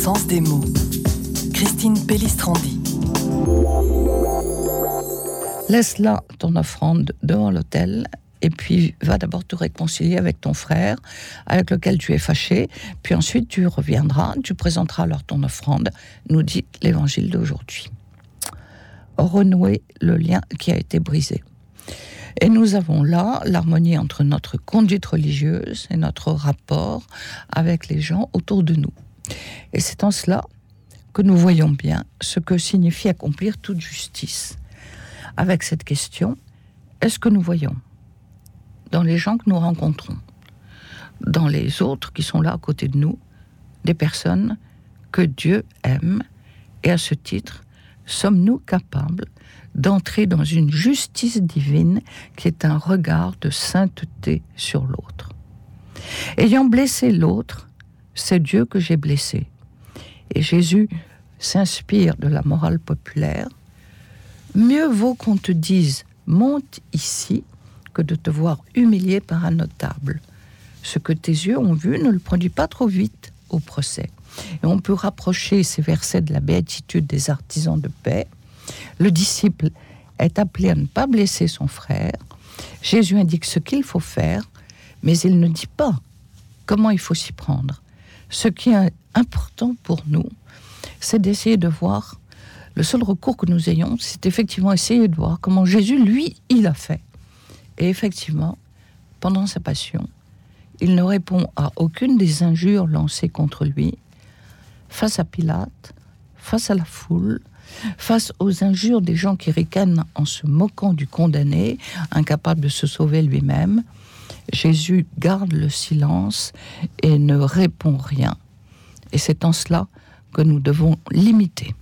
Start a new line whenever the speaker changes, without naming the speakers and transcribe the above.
sens des mots. Christine Pellistrandi.
Laisse là ton offrande devant l'autel et puis va d'abord te réconcilier avec ton frère avec lequel tu es fâché, puis ensuite tu reviendras, tu présenteras alors ton offrande, nous dit l'évangile d'aujourd'hui. Renouer le lien qui a été brisé. Et nous avons là l'harmonie entre notre conduite religieuse et notre rapport avec les gens autour de nous. Et c'est en cela que nous voyons bien ce que signifie accomplir toute justice. Avec cette question, est-ce que nous voyons dans les gens que nous rencontrons, dans les autres qui sont là à côté de nous, des personnes que Dieu aime, et à ce titre, sommes-nous capables d'entrer dans une justice divine qui est un regard de sainteté sur l'autre? Ayant blessé l'autre, c'est Dieu que j'ai blessé. Et Jésus s'inspire de la morale populaire. Mieux vaut qu'on te dise monte ici que de te voir humilié par un notable. Ce que tes yeux ont vu ne le produit pas trop vite au procès. Et on peut rapprocher ces versets de la béatitude des artisans de paix. Le disciple est appelé à ne pas blesser son frère. Jésus indique ce qu'il faut faire, mais il ne dit pas comment il faut s'y prendre. Ce qui est important pour nous, c'est d'essayer de voir, le seul recours que nous ayons, c'est effectivement essayer de voir comment Jésus, lui, il a fait. Et effectivement, pendant sa passion, il ne répond à aucune des injures lancées contre lui, face à Pilate, face à la foule, face aux injures des gens qui ricanent en se moquant du condamné, incapable de se sauver lui-même. Jésus garde le silence et ne répond rien. Et c'est en cela que nous devons l'imiter.